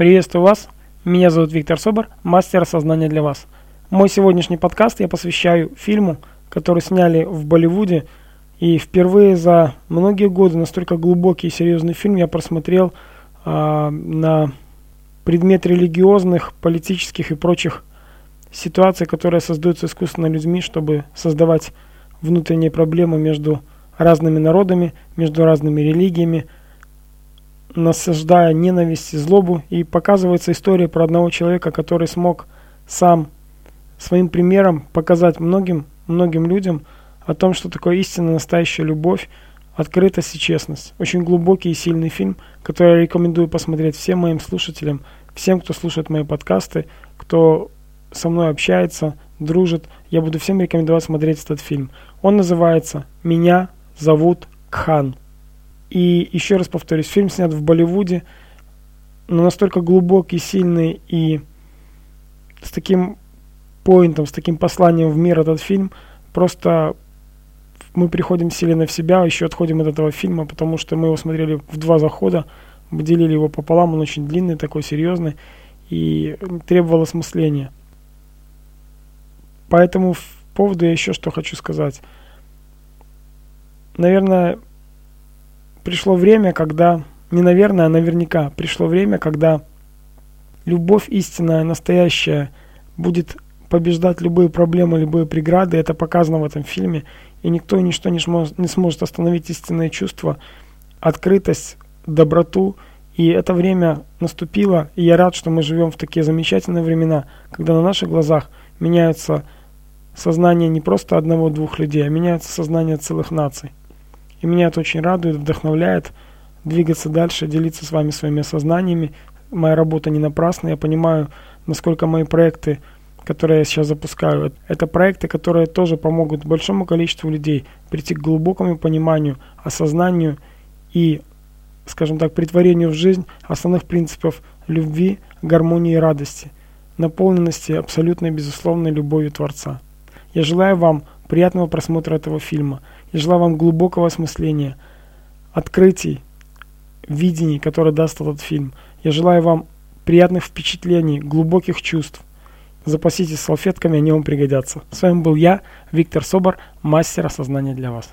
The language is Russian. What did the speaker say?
Приветствую вас. Меня зовут Виктор Собор, мастер осознания для вас. Мой сегодняшний подкаст я посвящаю фильму, который сняли в Болливуде. И впервые за многие годы настолько глубокий и серьезный фильм я просмотрел э, на предмет религиозных, политических и прочих ситуаций, которые создаются искусственно людьми, чтобы создавать внутренние проблемы между разными народами, между разными религиями, насаждая ненависть и злобу. И показывается история про одного человека, который смог сам своим примером показать многим, многим людям о том, что такое истинная настоящая любовь, открытость и честность. Очень глубокий и сильный фильм, который я рекомендую посмотреть всем моим слушателям, всем, кто слушает мои подкасты, кто со мной общается, дружит. Я буду всем рекомендовать смотреть этот фильм. Он называется «Меня зовут Кхан». И еще раз повторюсь, фильм снят в Болливуде, но настолько глубокий, сильный и с таким поинтом, с таким посланием в мир этот фильм, просто мы приходим сильно в себя, еще отходим от этого фильма, потому что мы его смотрели в два захода, мы делили его пополам, он очень длинный, такой серьезный, и требовал осмысления. Поэтому в поводу я еще что хочу сказать. Наверное, пришло время, когда, не наверное, а наверняка, пришло время, когда любовь истинная, настоящая, будет побеждать любые проблемы, любые преграды. Это показано в этом фильме. И никто и ничто не, сможет, не сможет остановить истинное чувство, открытость, доброту. И это время наступило, и я рад, что мы живем в такие замечательные времена, когда на наших глазах меняются сознание не просто одного-двух людей, а меняется сознание целых наций. И меня это очень радует, вдохновляет двигаться дальше, делиться с вами своими сознаниями. Моя работа не напрасна, я понимаю, насколько мои проекты, которые я сейчас запускаю, это проекты, которые тоже помогут большому количеству людей прийти к глубокому пониманию, осознанию и, скажем так, притворению в жизнь основных принципов любви, гармонии и радости, наполненности абсолютной безусловной любовью Творца. Я желаю вам приятного просмотра этого фильма. Я желаю вам глубокого осмысления, открытий, видений, которые даст этот фильм. Я желаю вам приятных впечатлений, глубоких чувств. Запаситесь салфетками, они вам пригодятся. С вами был я, Виктор Собор, мастер осознания для вас.